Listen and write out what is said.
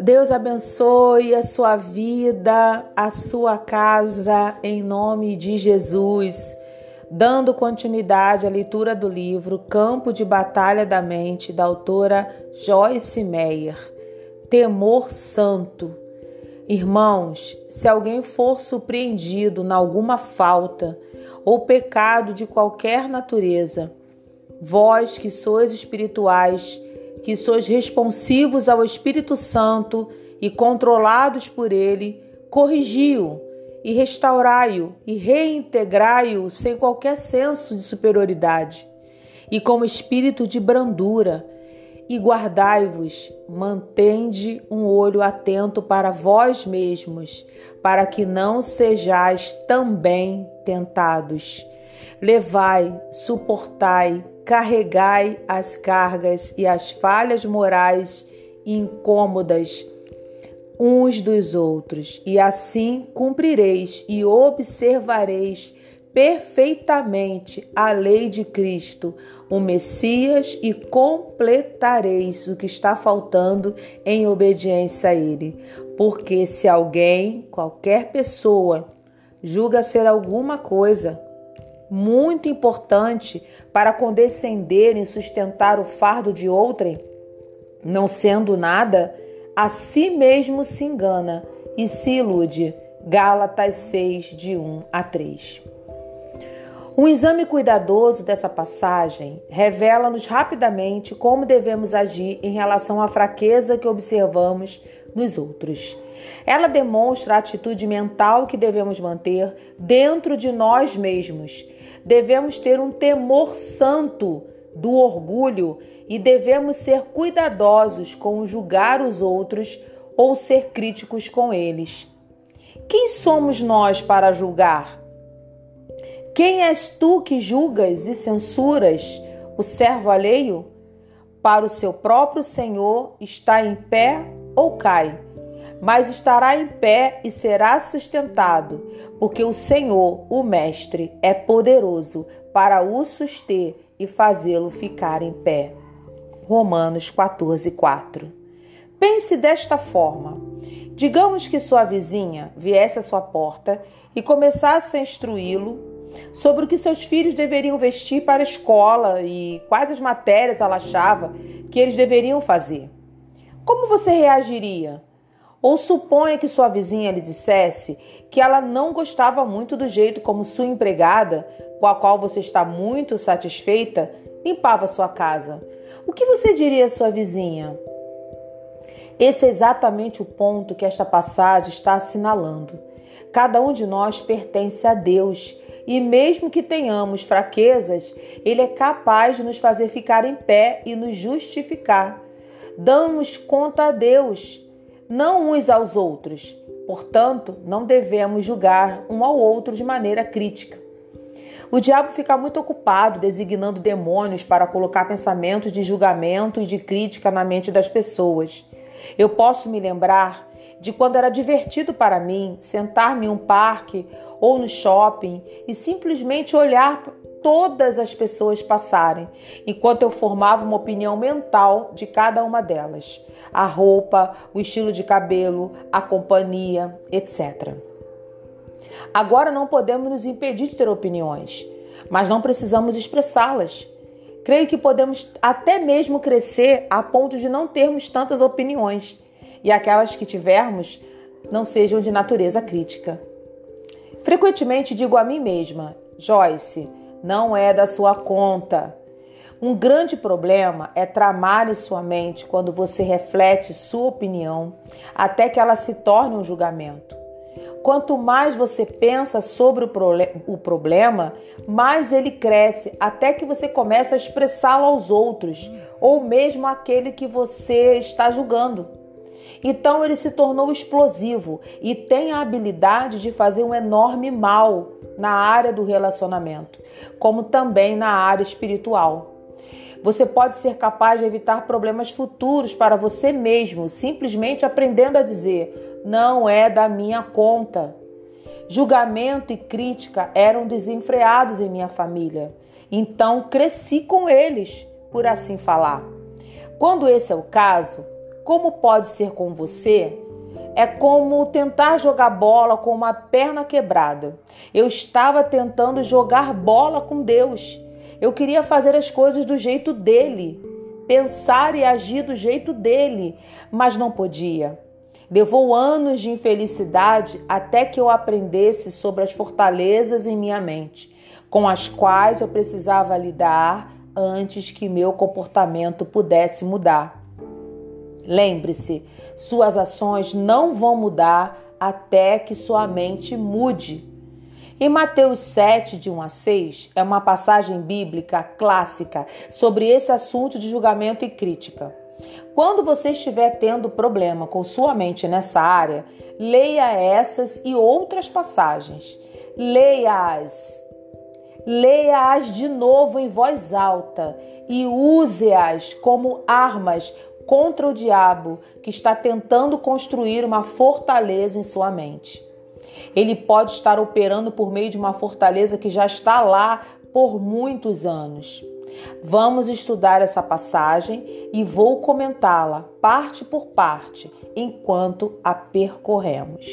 Deus abençoe a sua vida, a sua casa, em nome de Jesus. Dando continuidade à leitura do livro Campo de Batalha da Mente, da autora Joyce Meyer. Temor Santo. Irmãos, se alguém for surpreendido em alguma falta ou pecado de qualquer natureza, vós que sois espirituais, que sois responsivos ao Espírito Santo e controlados por ele, corrigiu e restaurai-o e reintegrai-o sem qualquer senso de superioridade e com espírito de brandura. E guardai-vos, mantende um olho atento para vós mesmos, para que não sejais também tentados. Levai, suportai, carregai as cargas e as falhas morais incômodas uns dos outros, e assim cumprireis e observareis perfeitamente a lei de Cristo, o Messias, e completareis o que está faltando em obediência a Ele. Porque se alguém, qualquer pessoa, julga ser alguma coisa, muito importante para condescender e sustentar o fardo de outrem, não sendo nada, a si mesmo se engana e se ilude. Gálatas 6, de 1 a 3. Um exame cuidadoso dessa passagem revela-nos rapidamente como devemos agir em relação à fraqueza que observamos nos outros. Ela demonstra a atitude mental que devemos manter dentro de nós mesmos devemos ter um temor santo do orgulho e devemos ser cuidadosos com julgar os outros ou ser críticos com eles. Quem somos nós para julgar? Quem és tu que julgas e censuras o servo alheio? Para o seu próprio Senhor está em pé ou cai mas estará em pé e será sustentado, porque o Senhor, o Mestre, é poderoso para o suster e fazê-lo ficar em pé. Romanos 14, 4. Pense desta forma: digamos que sua vizinha viesse à sua porta e começasse a instruí-lo sobre o que seus filhos deveriam vestir para a escola e quais as matérias ela achava que eles deveriam fazer. Como você reagiria? Ou suponha que sua vizinha lhe dissesse que ela não gostava muito do jeito como sua empregada, com a qual você está muito satisfeita, limpava sua casa. O que você diria à sua vizinha? Esse é exatamente o ponto que esta passagem está assinalando. Cada um de nós pertence a Deus e, mesmo que tenhamos fraquezas, Ele é capaz de nos fazer ficar em pé e nos justificar. Damos conta a Deus não uns aos outros. Portanto, não devemos julgar um ao outro de maneira crítica. O diabo fica muito ocupado designando demônios para colocar pensamentos de julgamento e de crítica na mente das pessoas. Eu posso me lembrar de quando era divertido para mim sentar-me em um parque ou no shopping e simplesmente olhar todas as pessoas passarem, enquanto eu formava uma opinião mental de cada uma delas. A roupa, o estilo de cabelo, a companhia, etc. Agora não podemos nos impedir de ter opiniões, mas não precisamos expressá-las. Creio que podemos até mesmo crescer a ponto de não termos tantas opiniões e aquelas que tivermos não sejam de natureza crítica. Frequentemente digo a mim mesma, Joyce, não é da sua conta. Um grande problema é tramar em sua mente quando você reflete sua opinião até que ela se torne um julgamento. Quanto mais você pensa sobre o, o problema, mais ele cresce até que você começa a expressá-lo aos outros ou mesmo àquele que você está julgando. Então ele se tornou explosivo e tem a habilidade de fazer um enorme mal na área do relacionamento, como também na área espiritual. Você pode ser capaz de evitar problemas futuros para você mesmo, simplesmente aprendendo a dizer: não é da minha conta. Julgamento e crítica eram desenfreados em minha família. Então cresci com eles, por assim falar. Quando esse é o caso, como pode ser com você? É como tentar jogar bola com uma perna quebrada. Eu estava tentando jogar bola com Deus. Eu queria fazer as coisas do jeito dele, pensar e agir do jeito dele, mas não podia. Levou anos de infelicidade até que eu aprendesse sobre as fortalezas em minha mente, com as quais eu precisava lidar antes que meu comportamento pudesse mudar. Lembre-se, suas ações não vão mudar até que sua mente mude. Em Mateus 7, de 1 a 6, é uma passagem bíblica clássica sobre esse assunto de julgamento e crítica. Quando você estiver tendo problema com sua mente nessa área, leia essas e outras passagens. Leia-as. Leia-as de novo em voz alta e use-as como armas contra o diabo que está tentando construir uma fortaleza em sua mente. Ele pode estar operando por meio de uma fortaleza que já está lá por muitos anos. Vamos estudar essa passagem e vou comentá-la parte por parte enquanto a percorremos.